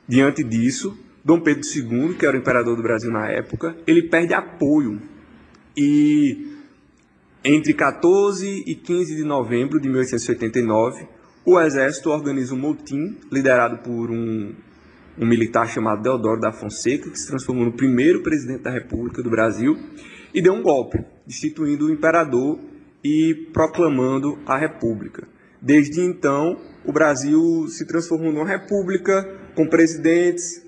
Diante disso, Dom Pedro II, que era o imperador do Brasil na época, ele perde apoio. E entre 14 e 15 de novembro de 1889, o exército organiza um motim liderado por um um militar chamado Deodoro da Fonseca, que se transformou no primeiro presidente da República do Brasil, e deu um golpe, destituindo o imperador e proclamando a República. Desde então, o Brasil se transformou numa república com presidentes,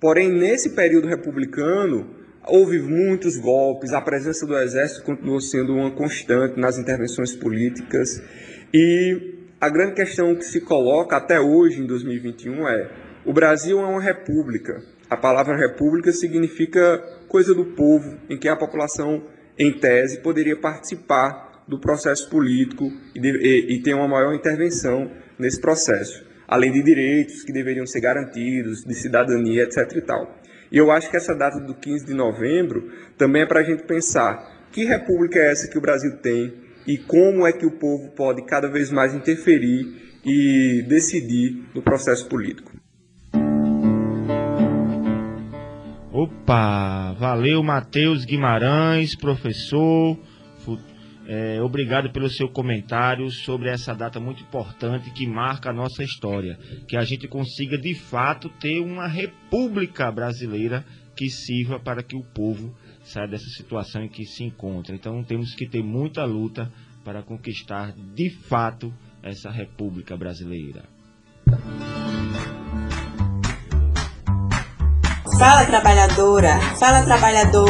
porém, nesse período republicano, houve muitos golpes, a presença do exército continuou sendo uma constante nas intervenções políticas, e a grande questão que se coloca até hoje, em 2021, é o Brasil é uma república. A palavra república significa coisa do povo, em que a população, em tese, poderia participar do processo político e, de, e, e ter uma maior intervenção nesse processo, além de direitos que deveriam ser garantidos, de cidadania, etc. E, tal. e eu acho que essa data do 15 de novembro também é para a gente pensar que república é essa que o Brasil tem e como é que o povo pode cada vez mais interferir e decidir no processo político. Opa, valeu Matheus Guimarães, professor. É, obrigado pelo seu comentário sobre essa data muito importante que marca a nossa história. Que a gente consiga de fato ter uma república brasileira que sirva para que o povo saia dessa situação em que se encontra. Então temos que ter muita luta para conquistar de fato essa república brasileira. Fala trabalhadora, fala trabalhador.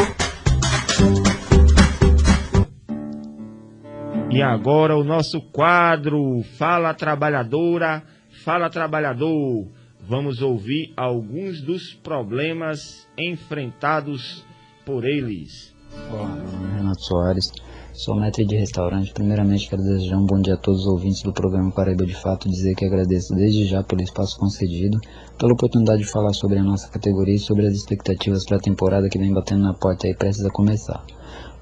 E agora o nosso quadro Fala Trabalhadora, Fala Trabalhador. Vamos ouvir alguns dos problemas enfrentados por eles. Olá, meu nome é Renato Soares, Sou mestre de restaurante. Primeiramente, quero desejar um bom dia a todos os ouvintes do programa Paraíba de Fato. Dizer que agradeço desde já pelo espaço concedido, pela oportunidade de falar sobre a nossa categoria e sobre as expectativas para a temporada que vem batendo na porta e precisa começar.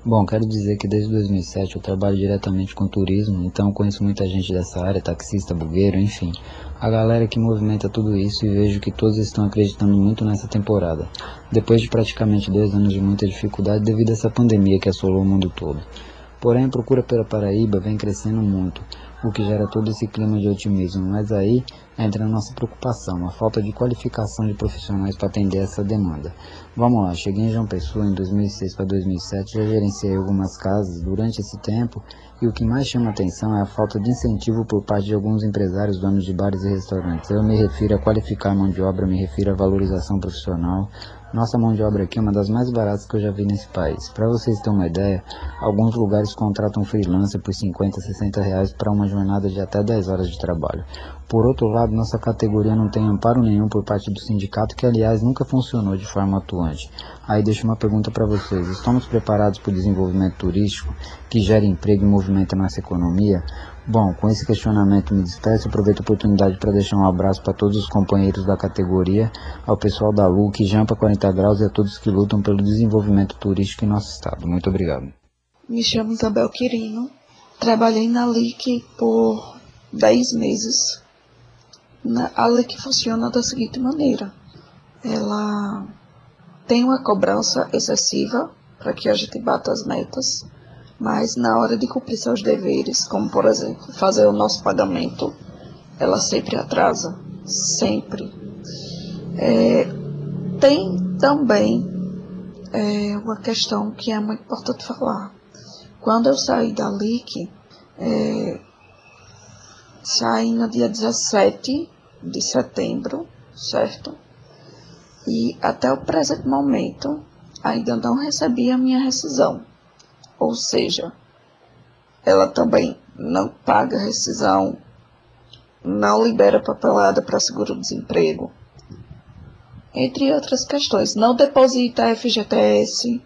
Bom, quero dizer que desde 2007 eu trabalho diretamente com turismo, então conheço muita gente dessa área, taxista, bugueiro, enfim. A galera que movimenta tudo isso e vejo que todos estão acreditando muito nessa temporada. Depois de praticamente dois anos de muita dificuldade devido a essa pandemia que assolou o mundo todo. Porém, a procura pela Paraíba vem crescendo muito, o que gera todo esse clima de otimismo. Mas aí entra a nossa preocupação, a falta de qualificação de profissionais para atender essa demanda. Vamos lá, cheguei em João Pessoa em 2006 para 2007, já gerenciei algumas casas durante esse tempo e o que mais chama atenção é a falta de incentivo por parte de alguns empresários donos de bares e restaurantes. Eu me refiro a qualificar a mão de obra, me refiro à valorização profissional, Nossa mão de obra aqui é uma das mais baratas que eu já vi nesse país. Para vocês terem uma ideia, alguns lugares contratam freelancer por 50, 60 reais para uma jornada de até 10 horas de trabalho. Por outro lado, nossa categoria não tem amparo nenhum por parte do sindicato, que aliás nunca funcionou de forma atuante. Aí deixo uma pergunta para vocês: estamos preparados para o desenvolvimento turístico, que gera emprego e movimenta nossa economia? Bom, com esse questionamento me despeço, aproveito a oportunidade para deixar um abraço para todos os companheiros da categoria, ao pessoal da LUC, Jampa 40 Graus e a todos que lutam pelo desenvolvimento turístico em nosso estado. Muito obrigado. Me chamo Isabel Quirino, trabalhei na LIC por 10 meses. A LIC funciona da seguinte maneira, ela tem uma cobrança excessiva para que a gente bata as metas, mas na hora de cumprir seus deveres, como por exemplo fazer o nosso pagamento, ela sempre atrasa, sempre. É, tem também é, uma questão que é muito importante falar. Quando eu saí da LIC, é, saí no dia 17 de setembro, certo? E até o presente momento ainda não recebi a minha rescisão. Ou seja, ela também não paga rescisão, não libera papelada para seguro-desemprego, entre outras questões. Não deposita FGTS.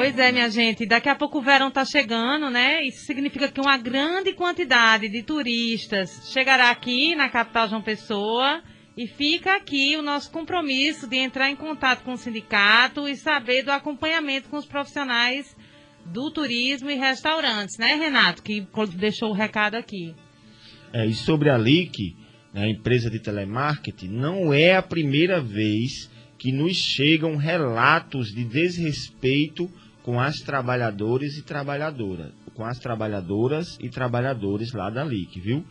Pois é, minha gente. Daqui a pouco o verão está chegando, né? Isso significa que uma grande quantidade de turistas chegará aqui na capital João Pessoa e fica aqui o nosso compromisso de entrar em contato com o sindicato e saber do acompanhamento com os profissionais do turismo e restaurantes, né, Renato? Que deixou o recado aqui. É, e sobre a LIC, né, a empresa de telemarketing, não é a primeira vez que nos chegam relatos de desrespeito com as trabalhadoras e trabalhadoras, com as trabalhadoras e trabalhadores lá da LIC, viu?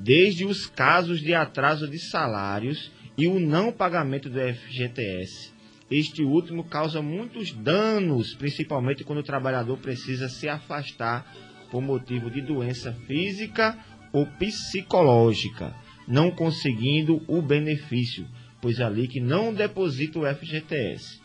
desde os casos de atraso de salários e o não pagamento do FGTS. Este último causa muitos danos, principalmente quando o trabalhador precisa se afastar por motivo de doença física ou psicológica, não conseguindo o benefício, pois ali que não deposita o FGTS.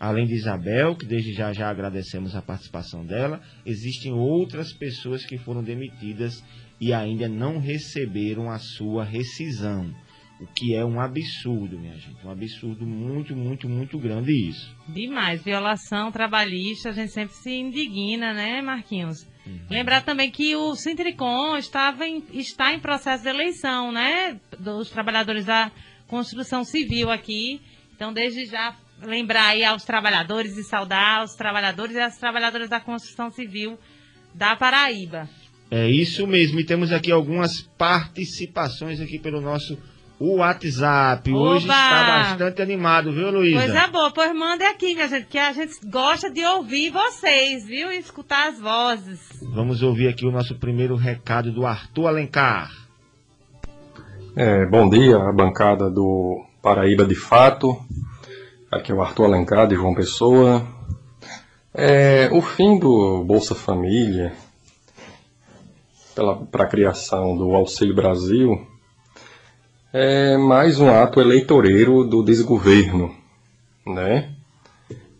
Além de Isabel, que desde já já agradecemos a participação dela, existem outras pessoas que foram demitidas e ainda não receberam a sua rescisão. O que é um absurdo, minha gente. Um absurdo muito, muito, muito grande isso. Demais. Violação trabalhista, a gente sempre se indigna, né, Marquinhos? Uhum. Lembrar também que o Sintricom estava em, está em processo de eleição, né? Dos trabalhadores da construção civil aqui. Então, desde já, lembrar aí aos trabalhadores e saudar os trabalhadores e as trabalhadoras da construção civil da Paraíba. É isso mesmo, e temos aqui algumas participações aqui pelo nosso WhatsApp. Oba! Hoje está bastante animado, viu, Luísa? Coisa boa, pois mande aqui, minha gente, que a gente gosta de ouvir vocês, viu? E escutar as vozes. Vamos ouvir aqui o nosso primeiro recado do Arthur Alencar. É, bom dia, a bancada do Paraíba de Fato. Aqui é o Arthur Alencar, de João Pessoa. É, o fim do Bolsa Família para a criação do Auxílio Brasil é mais um ato eleitoreiro do desgoverno, né?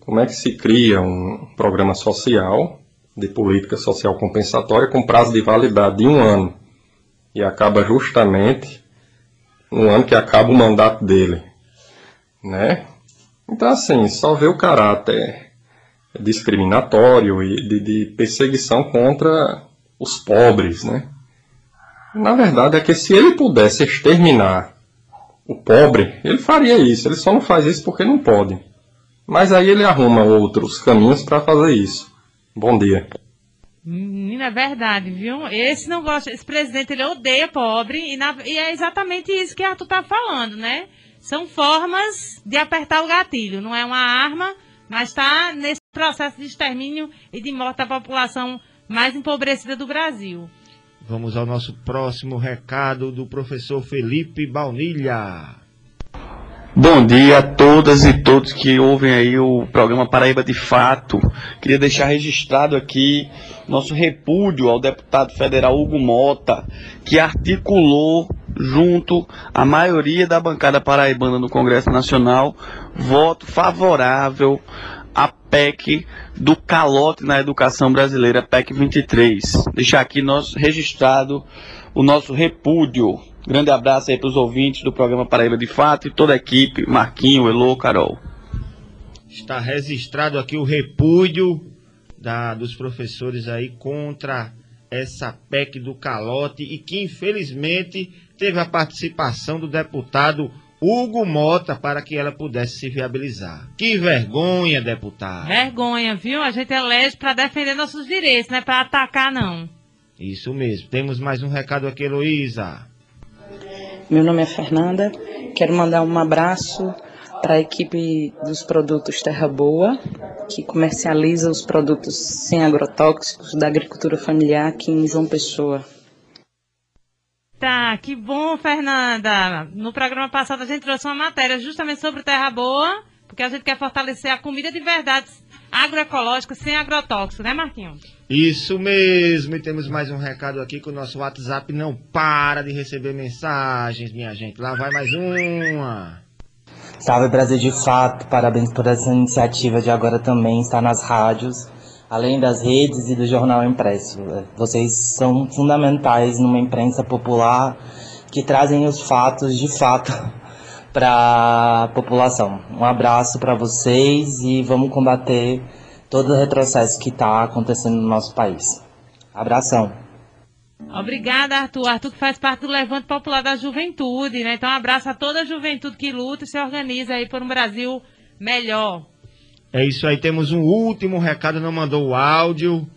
Como é que se cria um programa social de política social compensatória com prazo de validade de um ano e acaba justamente no ano que acaba o mandato dele, né? Então assim, só vê o caráter discriminatório e de, de perseguição contra os pobres, né? Na verdade é que se ele pudesse exterminar o pobre, ele faria isso. Ele só não faz isso porque não pode. Mas aí ele arruma outros caminhos para fazer isso. Bom dia. Menina, é verdade, viu? Esse não gosta, esse presidente ele odeia pobre e, na, e é exatamente isso que Arthur tá falando, né? São formas de apertar o gatilho, não é uma arma, mas está nesse processo de extermínio e de morte da população mais empobrecida do Brasil. Vamos ao nosso próximo recado do professor Felipe Baunilha. Bom dia a todas e todos que ouvem aí o programa Paraíba de Fato. Queria deixar registrado aqui nosso repúdio ao deputado federal Hugo Mota, que articulou junto à maioria da bancada paraibana no Congresso Nacional voto favorável à PEC do calote na educação brasileira, PEC 23. Deixar aqui nós registrado o nosso repúdio Grande abraço aí para os ouvintes do programa Paraíba de Fato e toda a equipe, Marquinho, Elô, Carol. Está registrado aqui o repúdio da, dos professores aí contra essa PEC do calote e que infelizmente teve a participação do deputado Hugo Mota para que ela pudesse se viabilizar. Que vergonha, deputado. Vergonha, viu? A gente elege para defender nossos direitos, não é para atacar, não. Isso mesmo. Temos mais um recado aqui, Heloísa. Meu nome é Fernanda. Quero mandar um abraço para a equipe dos produtos Terra Boa, que comercializa os produtos sem agrotóxicos da agricultura familiar aqui em João Pessoa. Tá, que bom, Fernanda. No programa passado a gente trouxe uma matéria justamente sobre Terra Boa, porque a gente quer fortalecer a comida de verdade agroecológica sem agrotóxico, né, Marquinhos? Isso mesmo, e temos mais um recado aqui que o nosso WhatsApp não para de receber mensagens, minha gente. Lá vai mais uma. Salve Brasil de fato, parabéns por essa iniciativa de agora também estar nas rádios, além das redes e do jornal impresso. Vocês são fundamentais numa imprensa popular que trazem os fatos de fato para a população. Um abraço para vocês e vamos combater todo o retrocesso que está acontecendo no nosso país. Abração. Obrigada, Arthur. Arthur que faz parte do Levante Popular da Juventude, né? Então, um abraço a toda a juventude que luta e se organiza aí por um Brasil melhor. É isso aí, temos um último recado, não mandou o áudio.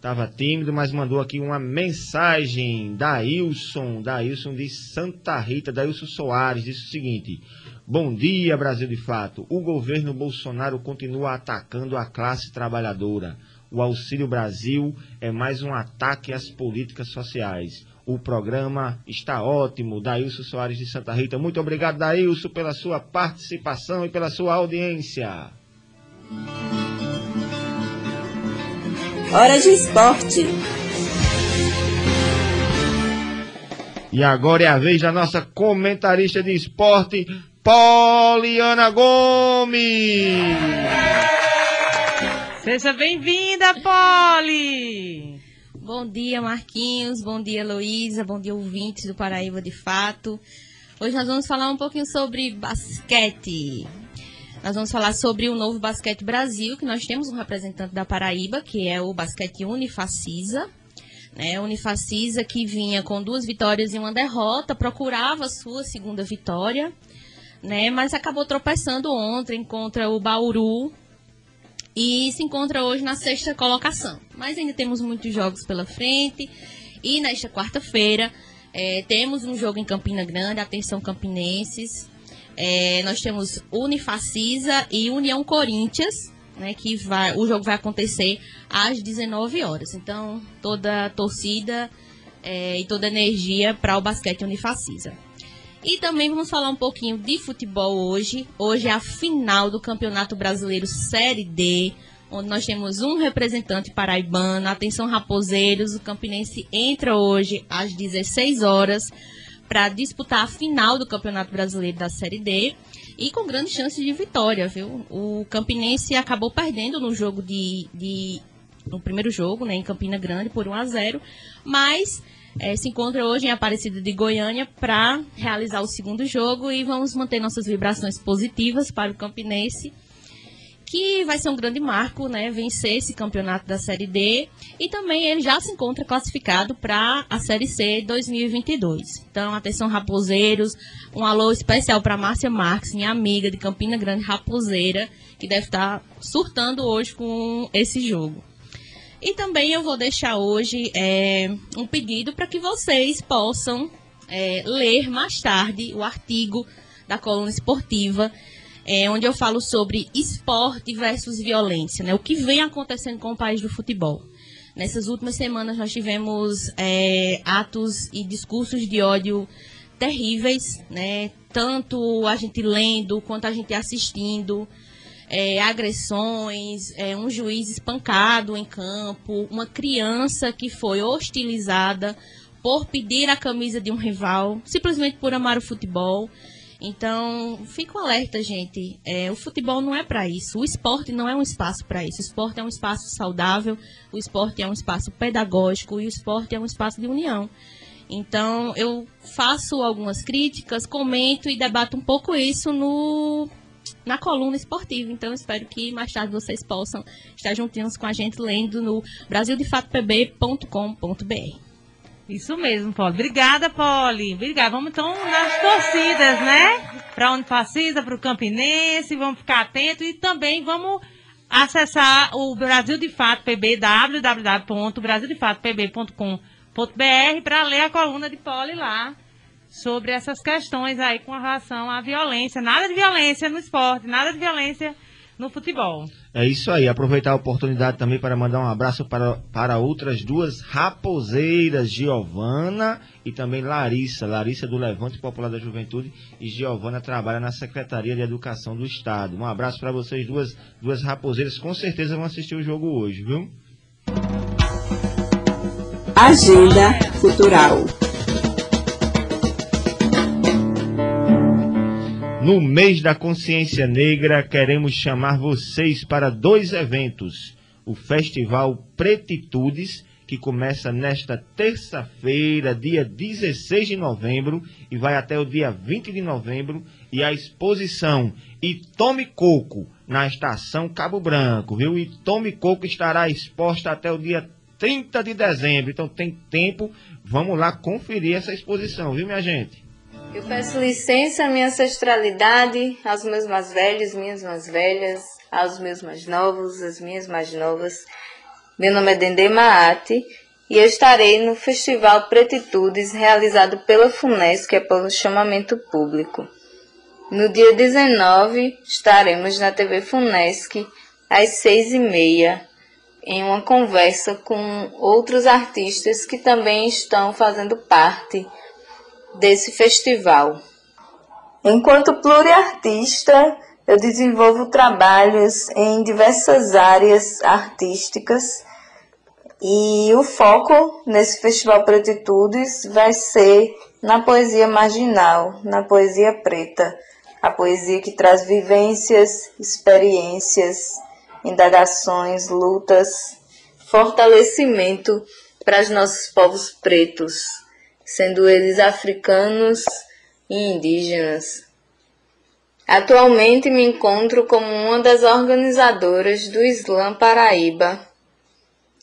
Tava tímido, mas mandou aqui uma mensagem da Ilson, da Ilson de Santa Rita, da Ilson Soares, disse o seguinte: Bom dia, Brasil de Fato. O governo Bolsonaro continua atacando a classe trabalhadora. O Auxílio Brasil é mais um ataque às políticas sociais. O programa está ótimo. Daílson Soares de Santa Rita. Muito obrigado, Daílson, pela sua participação e pela sua audiência. Hora de esporte. E agora é a vez da nossa comentarista de esporte, Poliana Gomes. Seja bem-vinda, Poli. Bom dia, Marquinhos. Bom dia, Luísa. Bom dia, ouvintes do Paraíba de Fato. Hoje nós vamos falar um pouquinho sobre basquete. Nós vamos falar sobre o novo Basquete Brasil, que nós temos um representante da Paraíba, que é o Basquete Unifacisa. Né? Unifacisa que vinha com duas vitórias e uma derrota, procurava sua segunda vitória, né? mas acabou tropeçando ontem contra o Bauru e se encontra hoje na sexta colocação. Mas ainda temos muitos jogos pela frente e nesta quarta-feira é, temos um jogo em Campina Grande, atenção campinenses, é, nós temos Unifacisa e União Corinthians, né, que vai, o jogo vai acontecer às 19 horas. Então, toda a torcida é, e toda a energia para o basquete Unifacisa. E também vamos falar um pouquinho de futebol hoje. Hoje é a final do Campeonato Brasileiro Série D, onde nós temos um representante paraibano. Atenção, raposeiros, o Campinense entra hoje às 16 horas para disputar a final do Campeonato Brasileiro da Série D e com grandes chances de vitória, viu? O Campinense acabou perdendo no jogo de, de no primeiro jogo, né, em Campina Grande por 1 a 0, mas é, se encontra hoje em Aparecida de Goiânia para realizar o segundo jogo e vamos manter nossas vibrações positivas para o Campinense que vai ser um grande marco, né, vencer esse campeonato da Série D e também ele já se encontra classificado para a Série C 2022. Então, atenção raposeiros, um alô especial para Márcia Marques, minha amiga de Campina Grande Raposeira, que deve estar surtando hoje com esse jogo. E também eu vou deixar hoje é, um pedido para que vocês possam é, ler mais tarde o artigo da coluna esportiva é, onde eu falo sobre esporte versus violência, né? O que vem acontecendo com o país do futebol. Nessas últimas semanas nós tivemos é, atos e discursos de ódio terríveis, né? tanto a gente lendo quanto a gente assistindo. É, agressões, é, um juiz espancado em campo, uma criança que foi hostilizada por pedir a camisa de um rival, simplesmente por amar o futebol. Então, fico alerta, gente. É, o futebol não é para isso. O esporte não é um espaço para isso. O esporte é um espaço saudável, o esporte é um espaço pedagógico e o esporte é um espaço de união. Então, eu faço algumas críticas, comento e debato um pouco isso no na coluna esportiva. Então, espero que mais tarde vocês possam estar juntinhos com a gente lendo no brasildefatopb.com.br. Isso mesmo, Poli. Obrigada, Poli. Obrigada. Vamos então nas torcidas, né? Para onde precisa, para o Campinense. Vamos ficar atentos e também vamos acessar o Brasil de Fato PB, www.brasildefatopb.com.br para ler a coluna de Poli lá sobre essas questões aí com relação à violência. Nada de violência no esporte, nada de violência no futebol. É isso aí. Aproveitar a oportunidade também para mandar um abraço para, para outras duas raposeiras, Giovana e também Larissa. Larissa do Levante Popular da Juventude e Giovana trabalha na Secretaria de Educação do Estado. Um abraço para vocês duas, duas raposeiras. Com certeza vão assistir o jogo hoje, viu? Agenda Cultural. No mês da consciência negra, queremos chamar vocês para dois eventos. O Festival Pretitudes, que começa nesta terça-feira, dia 16 de novembro, e vai até o dia 20 de novembro, e a exposição E Tome Coco, na estação Cabo Branco, viu? E Tome Coco estará exposta até o dia 30 de dezembro, então tem tempo, vamos lá conferir essa exposição, viu, minha gente? Eu peço licença à minha ancestralidade, aos meus mais velhos, minhas mais velhas, aos meus mais novos, as minhas mais novas. Meu nome é Dendê Maate e eu estarei no Festival Pretitudes realizado pela FUNESC, é pelo chamamento público. No dia 19 estaremos na TV FUNESC às seis e meia em uma conversa com outros artistas que também estão fazendo parte desse festival. Enquanto pluriartista, eu desenvolvo trabalhos em diversas áreas artísticas e o foco nesse Festival Pretitudes vai ser na poesia marginal, na poesia preta, a poesia que traz vivências, experiências, indagações, lutas, fortalecimento para os nossos povos pretos sendo eles africanos e indígenas. Atualmente me encontro como uma das organizadoras do Islã Paraíba,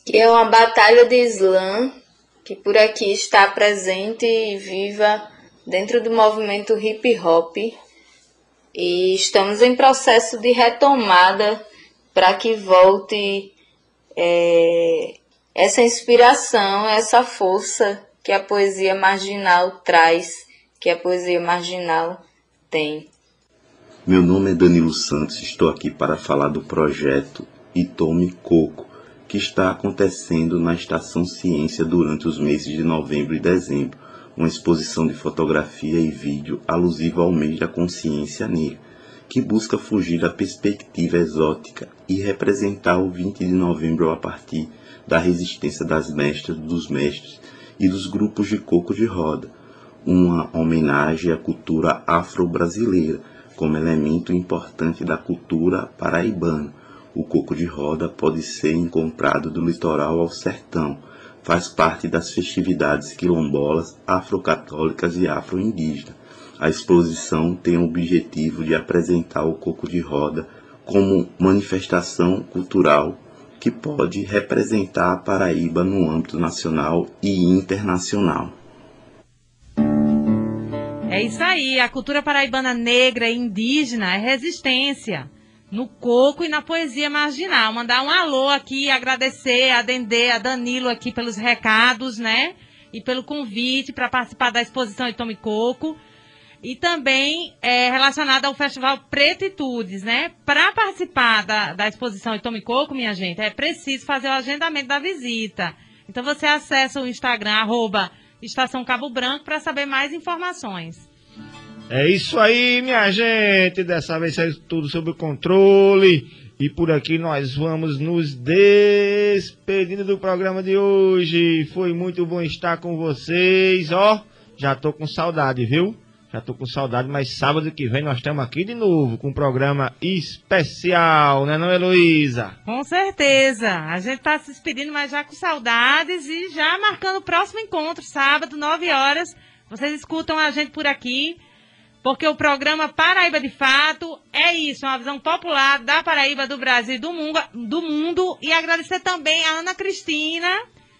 que é uma batalha de Islã que por aqui está presente e viva dentro do movimento hip hop e estamos em processo de retomada para que volte é, essa inspiração, essa força que a poesia marginal traz, que a poesia marginal tem. Meu nome é Danilo Santos, estou aqui para falar do projeto E Tome Coco, que está acontecendo na Estação Ciência durante os meses de novembro e dezembro, uma exposição de fotografia e vídeo alusiva ao mês da consciência negra, que busca fugir da perspectiva exótica e representar o 20 de novembro a partir da resistência das mestras, dos mestres e dos grupos de coco de roda, uma homenagem à cultura afro-brasileira como elemento importante da cultura paraibana. O coco de roda pode ser encontrado do litoral ao sertão, faz parte das festividades quilombolas, afrocatólicas e afro-indígenas. A exposição tem o objetivo de apresentar o coco de roda como manifestação cultural que pode representar a Paraíba no âmbito nacional e internacional. É isso aí, a cultura paraibana negra e indígena é resistência no coco e na poesia marginal. Mandar um alô aqui, agradecer a Dendê, a Danilo aqui pelos recados, né? E pelo convite para participar da exposição de Tome Coco e também é, relacionada ao Festival Pretitudes, né? Para participar da, da exposição e Tome Coco, minha gente, é preciso fazer o agendamento da visita. Então você acessa o Instagram, arroba Estação Cabo Branco, para saber mais informações. É isso aí, minha gente. Dessa vez é tudo sob controle. E por aqui nós vamos nos despedindo do programa de hoje. Foi muito bom estar com vocês. Ó, já tô com saudade, viu? Já estou com saudade, mas sábado que vem nós estamos aqui de novo com um programa especial, né não, Heloísa? Com certeza. A gente está se despedindo, mas já com saudades e já marcando o próximo encontro, sábado, 9 horas. Vocês escutam a gente por aqui, porque o programa Paraíba de Fato é isso, é uma visão popular da Paraíba, do Brasil e do mundo, do mundo. E agradecer também a Ana Cristina,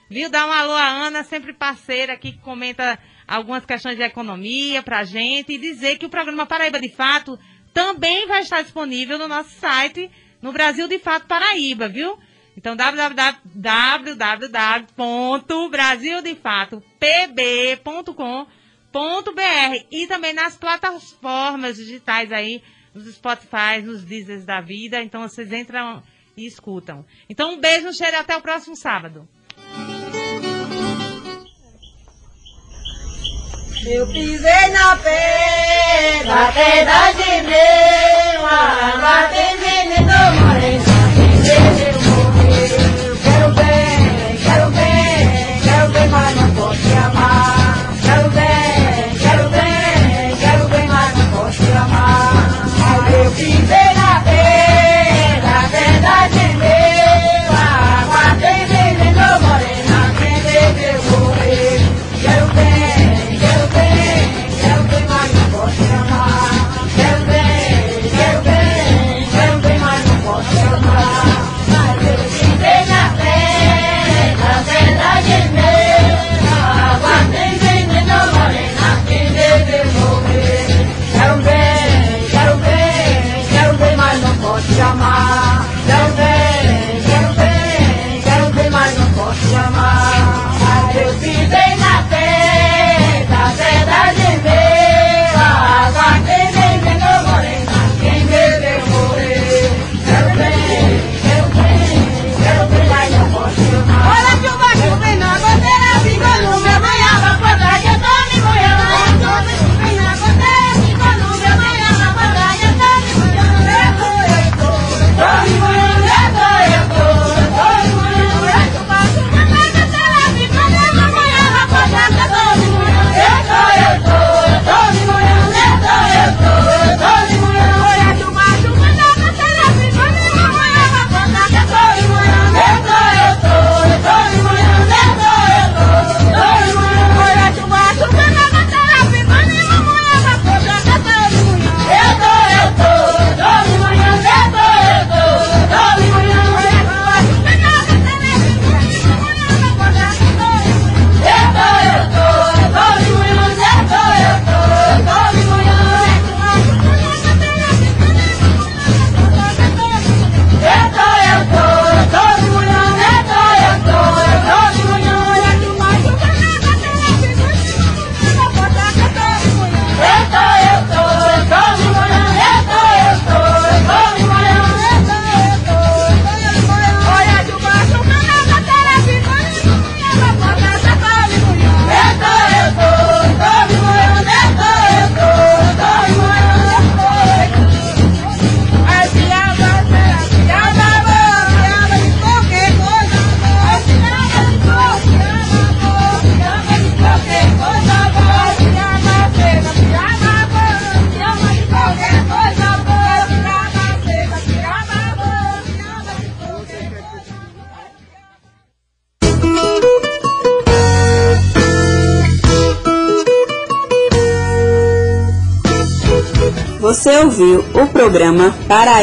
viu? Dar um alô à Ana, sempre parceira aqui que comenta algumas questões de economia para a gente e dizer que o programa Paraíba de Fato também vai estar disponível no nosso site, no Brasil de Fato Paraíba, viu? Então, www.brasildefatoPB.com.br e também nas plataformas digitais aí, nos Spotify, nos Deezers da vida. Então, vocês entram e escutam. Então, um beijo, um cheiro e até o próximo sábado. Eu pisei na pedra, pedra de meu, a água tem veneno moreno.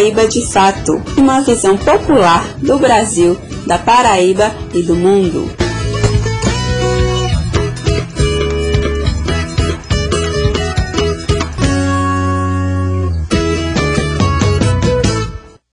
Paraíba de Fato, uma visão popular do Brasil, da Paraíba e do mundo.